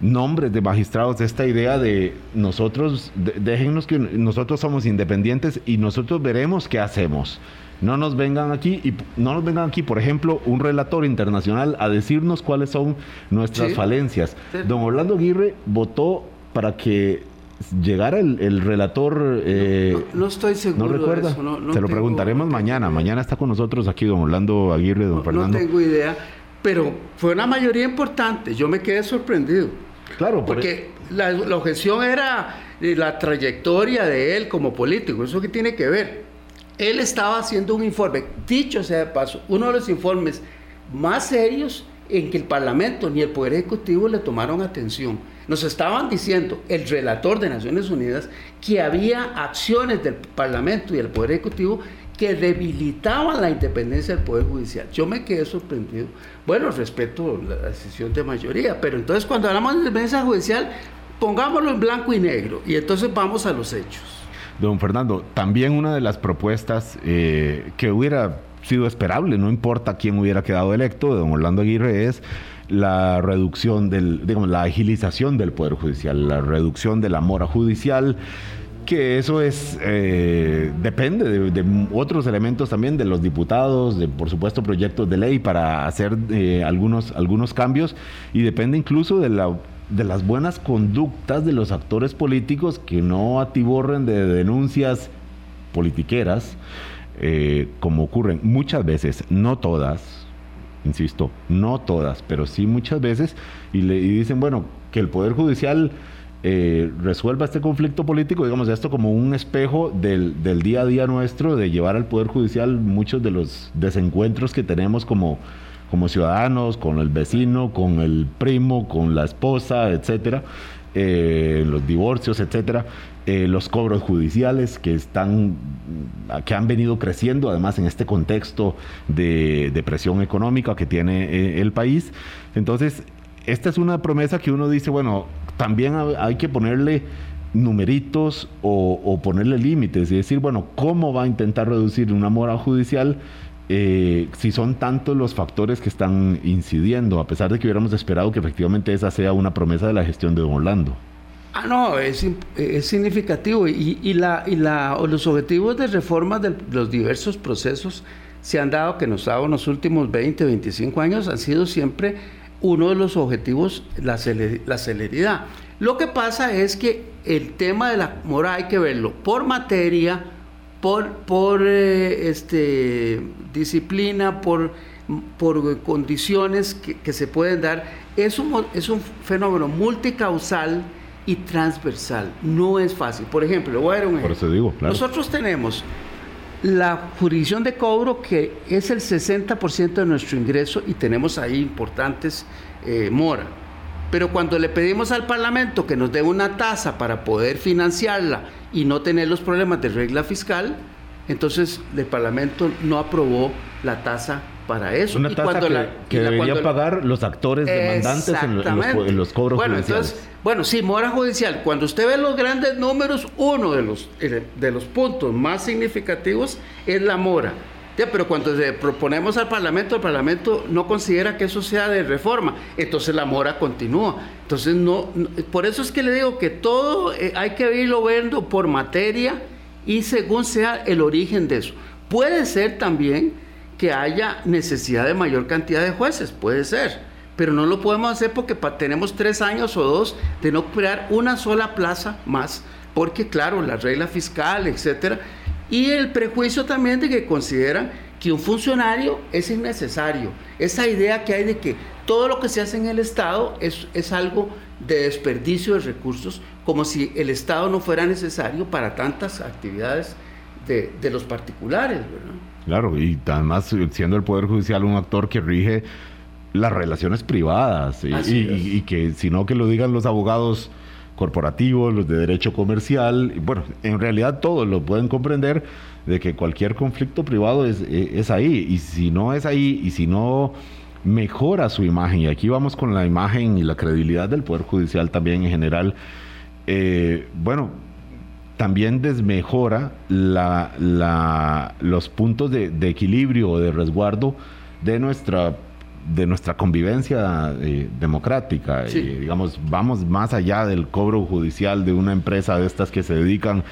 nombres de magistrados, esta idea de nosotros, déjennos que nosotros somos independientes y nosotros veremos qué hacemos. No nos vengan aquí y no nos vengan aquí, por ejemplo, un relator internacional a decirnos cuáles son nuestras falencias. Don Orlando Aguirre votó para que llegara el, relator... Eh, no, estoy seguro. ¿No recuerda? Se lo preguntaremos mañana. Mañana está con nosotros aquí don Orlando Aguirre, don Fernando. No tengo idea, pero fue una mayoría importante. Yo me quedé sorprendido. Claro, porque la, objeción era la trayectoria de él como político. ¿Eso qué tiene que ver? Él estaba haciendo un informe, dicho sea de paso, uno de los informes más serios en que el Parlamento ni el Poder Ejecutivo le tomaron atención. Nos estaban diciendo el relator de Naciones Unidas que había acciones del Parlamento y del Poder Ejecutivo que debilitaban la independencia del Poder Judicial. Yo me quedé sorprendido. Bueno, respeto la decisión de mayoría, pero entonces cuando hablamos de independencia judicial, pongámoslo en blanco y negro y entonces vamos a los hechos. Don Fernando, también una de las propuestas eh, que hubiera sido esperable, no importa quién hubiera quedado electo, de don Orlando Aguirre, es la reducción del, digamos, la agilización del Poder Judicial, la reducción de la mora judicial, que eso es eh, depende de, otros elementos también de los diputados, de por supuesto proyectos de ley para hacer eh, algunos, algunos cambios. Y depende incluso de la de las buenas conductas de los actores políticos que no atiborren de denuncias politiqueras, eh, como ocurren muchas veces, no todas, insisto, no todas, pero sí muchas veces, y le dicen, bueno, que el Poder Judicial eh, resuelva este conflicto político, digamos, esto como un espejo del, día a día nuestro, de llevar al Poder Judicial muchos de los desencuentros que tenemos como, como ciudadanos, con el vecino, con el primo, con la esposa, etcétera. Eh, los divorcios, etcétera, eh, los cobros judiciales que están, que han venido creciendo, además en este contexto de, presión económica que tiene eh, el país. Entonces, esta es una promesa que uno dice, bueno, también hay que ponerle numeritos o, ponerle límites y decir, bueno, ¿cómo va a intentar reducir una mora judicial? Eh, si son tantos los factores que están incidiendo, a pesar de que hubiéramos esperado que efectivamente esa sea una promesa de la gestión de Don Orlando. Ah, no, es, significativo y, la, y la, los objetivos de reforma de los diversos procesos se han dado, que nos ha dado en los últimos 20, 25 años, han sido siempre uno de los objetivos, la, la celeridad. Lo que pasa es que el tema de la mora hay que verlo por materia, por, por eh, este, disciplina, por, por condiciones que, se pueden dar. Es un, es un fenómeno multicausal y transversal. No es fácil. Por ejemplo, voy a dar un ejemplo. digo, Nosotros tenemos la jurisdicción de cobro que es el 60% de nuestro ingreso y tenemos ahí importantes eh. Pero cuando le pedimos al Parlamento que nos dé una tasa para poder financiarla y no tener los problemas de regla fiscal, entonces el Parlamento no aprobó la tasa para eso. Una tasa que, deberían pagar los actores demandantes en los, cobros bueno, judiciales. Entonces, bueno, sí, mora judicial. Cuando usted ve los grandes números, uno de los, eh, de los puntos más significativos es la mora. pero cuando le proponemos al Parlamento, el Parlamento no considera que eso sea de reforma, entonces la mora continúa. Entonces, no, por eso es que le digo que todo eh, hay que irlo viendo por materia y según sea el origen de eso. Puede ser también que haya necesidad de mayor cantidad de jueces, puede ser, pero no lo podemos hacer porque tenemos tres años o dos de no crear una sola plaza más, porque claro, la regla fiscal, etcétera, y el prejuicio también de que consideran que un funcionario es innecesario. Esa idea que hay de que todo lo que se hace en el Estado es, es algo de desperdicio de recursos, como si el Estado no fuera necesario para tantas actividades de, de los particulares. ¿verdad? Claro, y además siendo el Poder Judicial un actor que rige las relaciones privadas y, y, que si no que lo digan los abogados corporativos, los de derecho comercial, bueno, en realidad todos lo pueden comprender de que cualquier conflicto privado es, e, es ahí y si no es ahí y si no mejora su imagen, y aquí vamos con la imagen y la credibilidad del Poder Judicial también en general, eh, bueno, también desmejora la, los puntos de, equilibrio o de resguardo de nuestra de nuestra convivencia eh, democrática. digamos, vamos más allá del cobro judicial de una empresa de estas que se dedican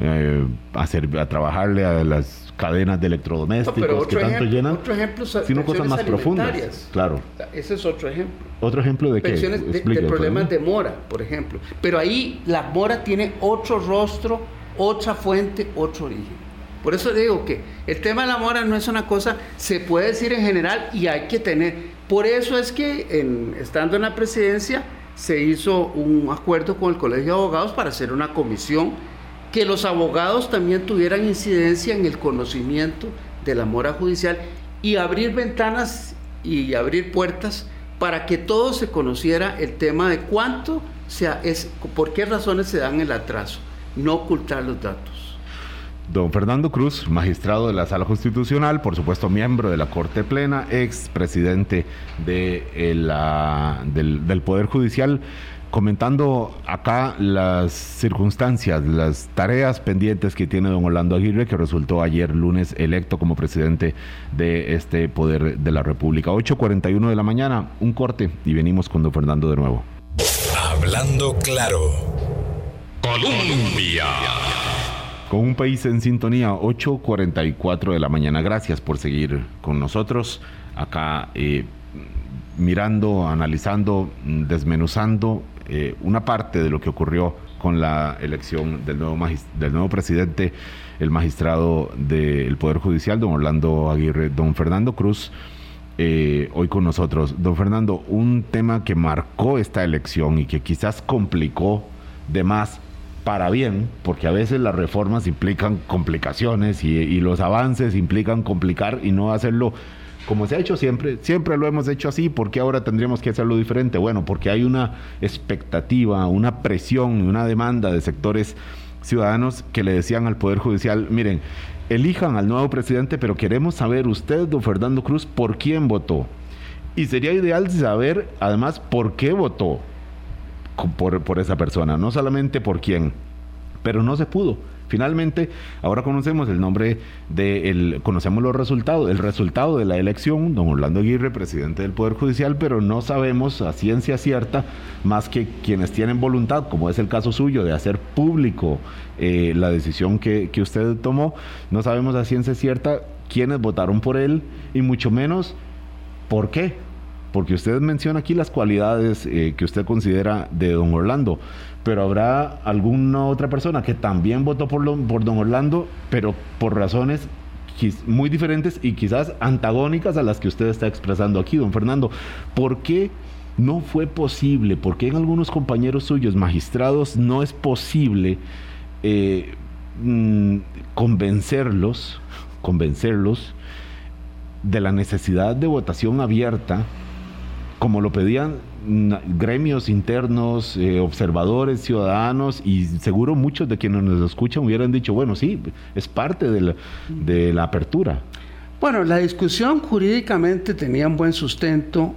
eh, a, a trabajarle a las cadenas de electrodomésticos que tanto llenan, otro ejemplo, sino cosas más profundas. Claro. Ese es otro ejemplo. ¿Otro ejemplo de qué? Pensiones de, problemas de mora, por ejemplo. Pero ahí la mora tiene otro rostro, otra fuente, otro origen. Por eso digo que el tema de la mora no es una cosa, se puede decir en general y hay que tener. Por eso es que en, estando en la presidencia se hizo un acuerdo con el Colegio de Abogados para hacer una comisión que los abogados también tuvieran incidencia en el conocimiento de la mora judicial y abrir ventanas y abrir puertas para que todo se conociera el tema de cuánto sea, es, por qué razones se dan el atraso, no ocultar los datos. Don Fernando Cruz, magistrado de la Sala Constitucional, por supuesto miembro de la Corte Plena, ex presidente de eh, la, del, Poder Judicial, comentando acá las circunstancias, las tareas pendientes que tiene don Orlando Aguirre, que resultó ayer lunes electo como presidente de este Poder de la República. 8.41 de la mañana, un corte y venimos con don Fernando de nuevo. Hablando claro. Colombia con un país en sintonía, 8.44 de la mañana. Gracias por seguir con nosotros acá eh, mirando, analizando, desmenuzando eh, una parte de lo que ocurrió con la elección del nuevo, del nuevo presidente, el magistrado del Poder Judicial, don Orlando Aguirre, don Fernando Cruz. Eh, hoy con nosotros. Don Fernando, un tema que marcó esta elección y que quizás complicó de más para bien, porque a veces las reformas implican complicaciones y, los avances implican complicar y no hacerlo como se ha hecho siempre, siempre lo hemos hecho así, ¿por qué ahora tendríamos que hacerlo diferente? Bueno, porque hay una expectativa, una presión una demanda de sectores ciudadanos que le decían al Poder Judicial, miren, elijan al nuevo presidente, pero queremos saber usted, don Fernando Cruz, por quién votó. Y sería ideal saber, además, por qué votó por, esa persona, no solamente por quién, pero no se pudo. Finalmente, ahora conocemos el nombre de el, conocemos los resultados, el resultado de la elección, don Orlando Aguirre, presidente del Poder Judicial, pero no sabemos a ciencia cierta, más que quienes tienen voluntad, como es el caso suyo, de hacer público eh, la decisión que, que usted tomó, no sabemos a ciencia cierta quiénes votaron por él y mucho menos por qué porque usted menciona aquí las cualidades eh, que usted considera de don Orlando, pero habrá alguna otra persona que también votó por, por don Orlando, pero por razones muy diferentes y quizás antagónicas a las que usted está expresando aquí, don Fernando. ¿Por qué no fue posible? ¿Por qué en algunos compañeros suyos magistrados no es posible eh, mm, convencerlos, convencerlos de la necesidad de votación abierta como lo pedían gremios internos, eh, observadores, ciudadanos y seguro muchos de quienes nos escuchan hubieran dicho, bueno, sí, es parte de la, apertura. Bueno, la discusión jurídicamente tenía un buen sustento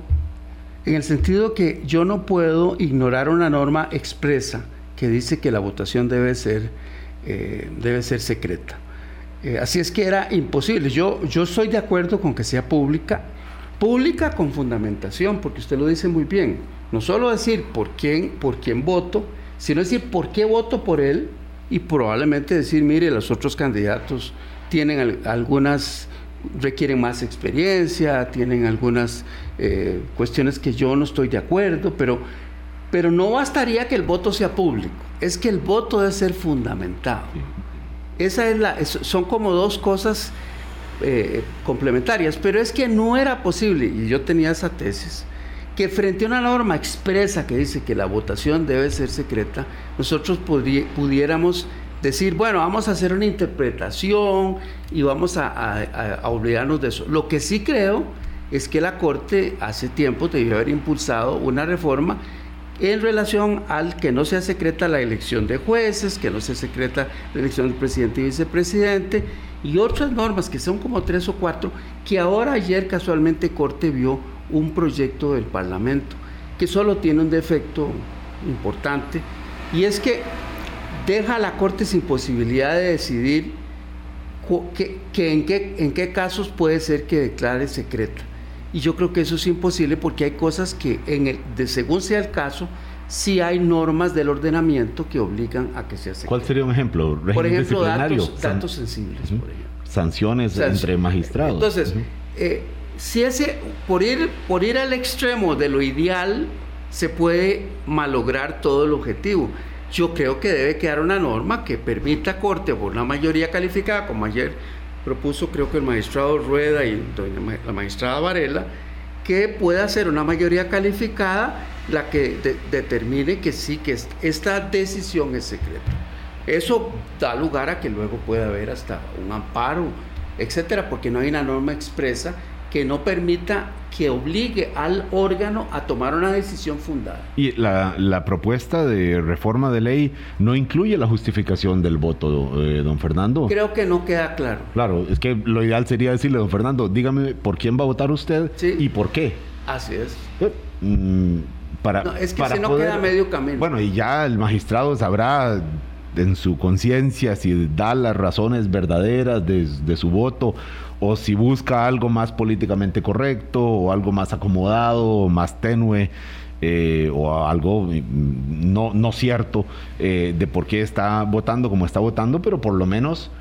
en el sentido que yo no puedo ignorar una norma expresa que dice que la votación debe ser, eh, debe ser secreta. Eh, así es que era imposible. Yo, yo estoy de acuerdo con que sea pública pública con fundamentación, porque usted lo dice muy bien. No solo decir por quién, por quién voto, sino decir por qué voto por él y probablemente decir, mire, los otros candidatos tienen algunas, requieren más experiencia, tienen algunas eh, cuestiones que yo no estoy de acuerdo, pero, pero no bastaría que el voto sea público, es que el voto debe ser fundamentado. Esa es la, son como dos cosas eh, complementarias, pero es que no era posible, y yo tenía esa tesis, que frente a una norma expresa que dice que la votación debe ser secreta, nosotros pudiéramos decir, bueno, vamos a hacer una interpretación y vamos a, a, olvidarnos de eso. Lo que sí creo es que la Corte hace tiempo debió haber impulsado una reforma en relación al que no sea secreta la elección de jueces, que no sea secreta la elección del presidente y vicepresidente, y otras normas que son como tres o cuatro, que ahora ayer casualmente Corte vio un proyecto del Parlamento, que solo tiene un defecto importante, y es que deja a la Corte sin posibilidad de decidir que, en, qué, en qué casos puede ser que declare secreta. Y yo creo que eso es imposible porque hay cosas que, en el, de según sea el caso, sí hay normas del ordenamiento que obligan a que sea secreto. ¿Cuál sería un ejemplo? Por ejemplo, datos, datos sensibles, por ejemplo. sanciones entre magistrados. Entonces, eh, si ese, por ir, por ir al extremo de lo ideal, se puede malograr todo el objetivo. Yo creo que debe quedar una norma que permita a Corte por una mayoría calificada, como ayer propuso creo que el magistrado Rueda y la magistrada Varela, que pueda ser una mayoría calificada la que determine que sí, que esta decisión es secreta. Eso da lugar a que luego pueda haber hasta un amparo, etcétera, porque no hay una norma expresa que no permita que obligue al órgano a tomar una decisión fundada. Y la, propuesta de reforma de ley no incluye la justificación del voto, eh, don Fernando. Creo que no queda claro. Claro, es que lo ideal sería decirle, don Fernando, dígame por quién va a votar usted y por qué. Así es. Eh, mm, para, es que si no queda medio camino. Bueno, y ya el magistrado sabrá en su conciencia si da las razones verdaderas de, su voto o si busca algo más políticamente correcto o algo más acomodado o más tenue. Eh, o algo mm, no, no cierto eh, de por qué está votando como está votando, pero por lo menos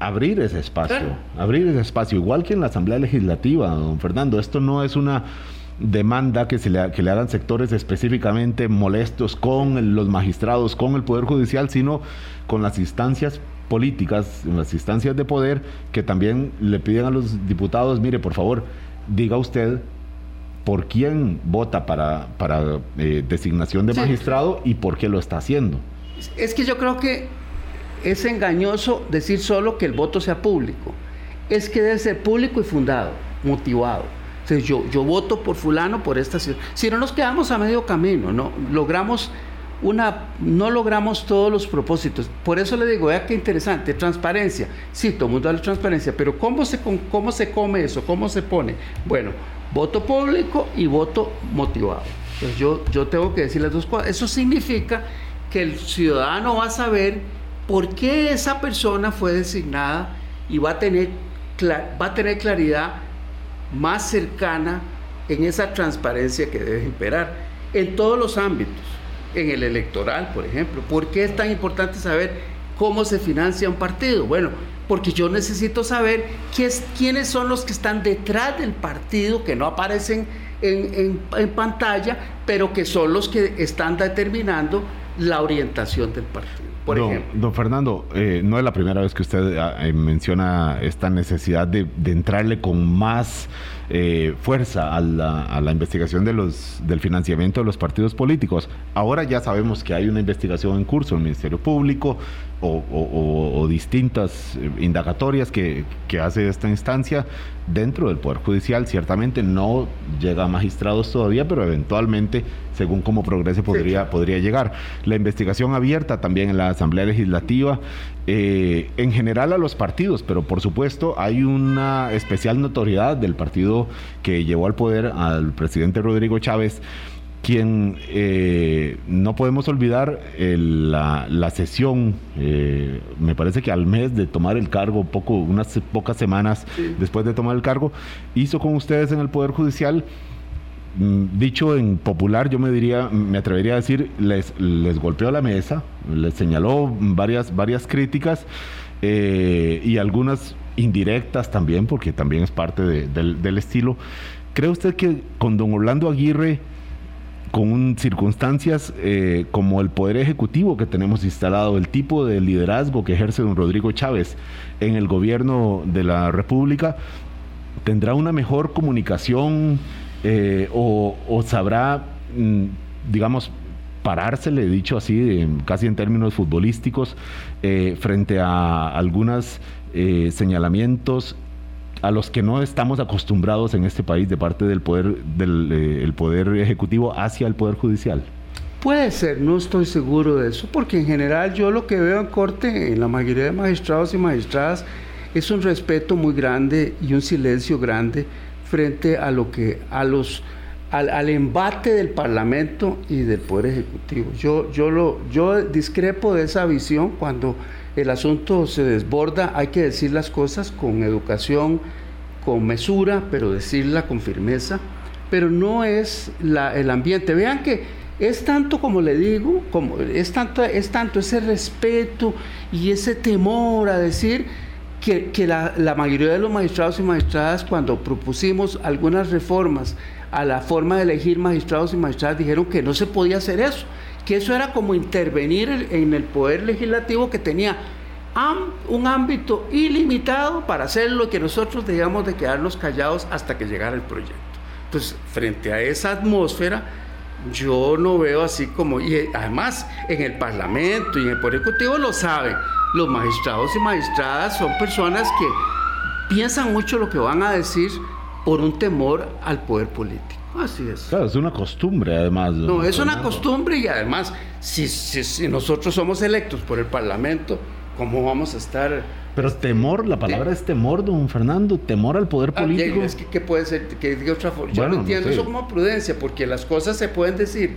abrir ese espacio, abrir ese espacio, igual que en la Asamblea Legislativa, don Fernando. Esto no es una demanda que, se le, que le hagan sectores específicamente molestos con los magistrados, con el Poder Judicial, sino con las instancias políticas, las instancias de poder, que también le piden a los diputados, mire, por favor, diga usted por quién vota para, para eh, designación de magistrado y por qué lo está haciendo. Es que yo creo que es engañoso decir solo que el voto sea público. Es que debe ser público y fundado, motivado yo, yo voto por fulano por esta. Si no nos quedamos a medio camino, no logramos una, no logramos todos los propósitos. Por eso le digo, vea qué interesante, transparencia. Sí, todo el mundo habla de transparencia, pero ¿cómo se, ¿cómo se come eso? ¿Cómo se pone? Bueno, voto público y voto motivado. Entonces yo, yo tengo que decir las dos cosas. Eso significa que el ciudadano va a saber por qué esa persona fue designada y va a tener, va a tener claridad más cercana en esa transparencia que debe imperar en todos los ámbitos, en el electoral, por ejemplo. ¿Por qué es tan importante saber cómo se financia un partido? Bueno, porque yo necesito saber quiénes son los que están detrás del partido, que no aparecen en, en pantalla, pero que son los que están determinando la orientación del partido. Por ejemplo. Don Fernando, eh, no es la primera vez que usted ah, eh, menciona esta necesidad de, entrarle con más eh, fuerza a la, investigación de los, del financiamiento de los partidos políticos. Ahora ya sabemos que hay una investigación en curso en el Ministerio Público o, distintas indagatorias que, que hace esta instancia dentro del Poder Judicial. Ciertamente no llega a magistrados todavía, pero eventualmente, según cómo progrese, podría, podría llegar. La investigación abierta también en la Asamblea Legislativa, eh, en general a los partidos, pero por supuesto hay una especial notoriedad del partido que llevó al poder al presidente Rodrigo Chávez quien eh, no podemos olvidar la, sesión, eh, me parece que al mes de tomar el cargo, poco, unas pocas semanas después de tomar el cargo, hizo con ustedes en el Poder Judicial, mm, dicho en popular, yo me diría, me atrevería a decir, les, les golpeó la mesa, les señaló varias, varias críticas eh, y algunas indirectas también, porque también es parte del, del estilo. ¿Cree usted que con don Orlando Aguirre con circunstancias eh, como el poder ejecutivo que tenemos instalado, el tipo de liderazgo que ejerce don Rodrigo Chávez en el gobierno de la República, tendrá una mejor comunicación eh, o, sabrá, mm, digamos, parársele, dicho así, casi en términos futbolísticos, eh, frente a algunos señalamientos a los que no estamos acostumbrados en este país de parte del poder del eh, poder ejecutivo hacia el poder judicial. Puede ser, no estoy seguro de eso, porque en general yo lo que veo en corte, en la mayoría de magistrados y magistradas, es un respeto muy grande y un silencio grande frente a lo que a los al, embate del Parlamento y del Poder Ejecutivo. Yo, yo, lo, yo discrepo de esa visión cuando el asunto se desborda, hay que decir las cosas con educación, con mesura, pero decirla con firmeza, pero no es el ambiente. Vean que es tanto como le digo, como es tanto, es tanto ese respeto y ese temor a decir que, que la, la, mayoría de los magistrados y magistradas cuando propusimos algunas reformas a la forma de elegir magistrados y magistradas dijeron que no se podía hacer eso, que eso era como intervenir en el poder legislativo que tenía un ámbito ilimitado para hacerlo y que nosotros debíamos de quedarnos callados hasta que llegara el proyecto. Entonces, frente a esa atmósfera, yo no veo así como, y además en el Parlamento y en el Poder Ejecutivo lo saben, los magistrados y magistradas son personas que piensan mucho lo que van a decir por un temor al poder político. Así es. Claro, es una costumbre además. No, es una costumbre y además, si, si nosotros somos electos por el Parlamento, ¿cómo vamos a estar? Pero temor, la palabra es temor, don Fernando, temor al poder ah, político. es que ¿qué puede ser? Que diga otra forma. Yo no entiendo eso como prudencia, porque las cosas se pueden decir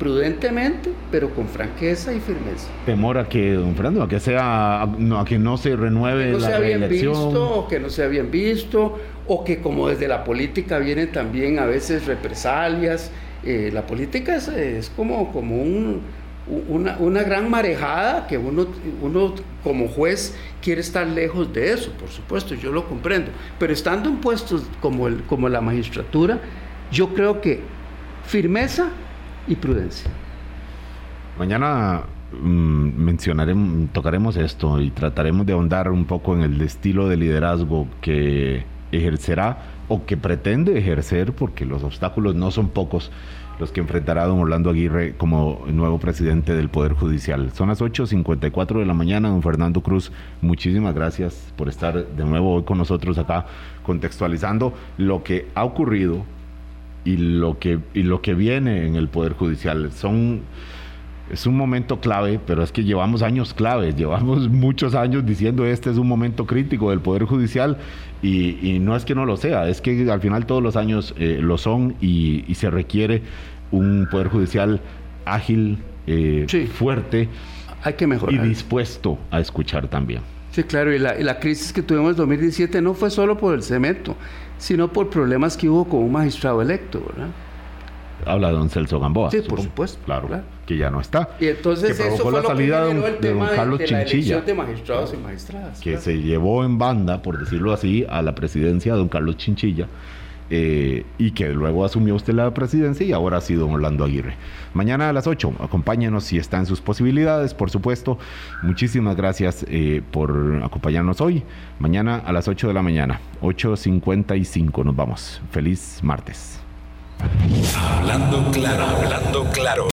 prudentemente, pero con franqueza y firmeza. Temor a que, don Fernando, a que sea, no, a que no se renueve que no sea bien visto, o que no sea bien visto, o que como desde la política vienen también a veces represalias. Eh, la política es, como, como un una, una, gran marejada que uno, uno como juez quiere estar lejos de eso, por supuesto, yo lo comprendo. Pero estando en puestos como, el, como la magistratura, yo creo que firmeza y prudencia. Mañana mm, mencionaremos, tocaremos esto y trataremos de ahondar un poco en el estilo de liderazgo que ejercerá o que pretende ejercer, porque los obstáculos no son pocos los que enfrentará don Orlando Aguirre como nuevo presidente del Poder Judicial. Son las 8.54 de la mañana, don Fernando Cruz, muchísimas gracias por estar de nuevo hoy con nosotros acá, contextualizando lo que ha ocurrido y lo que, y lo que viene en el Poder Judicial. Son es un momento clave, pero es que llevamos años claves, llevamos muchos años diciendo este es un momento crítico del Poder Judicial y, no es que no lo sea, es que al final todos los años eh, lo son y, se requiere un Poder Judicial ágil, eh, fuerte Hay que mejorar. y dispuesto a escuchar también. Sí, claro, y la, y la crisis que tuvimos en 2017 no fue solo por el cemento, sino por problemas que hubo con un magistrado electo, ¿verdad? Habla don Celso Gamboa. Sí, por supuesto. Claro, que ya no está. Y entonces que eso fue la salida de, don, Carlos Chinchilla. de magistrados y magistradas. Que se llevó en banda, por decirlo así, a la presidencia de don Carlos Chinchilla. Eh, y que luego asumió usted la presidencia y ahora ha sido don Orlando Aguirre. Mañana a las 8, acompáñenos si está en sus posibilidades, por supuesto. Muchísimas gracias eh, por acompañarnos hoy. Mañana a las 8 de la mañana, 8.55 nos vamos. Feliz martes. Hablando claro, hablando claro.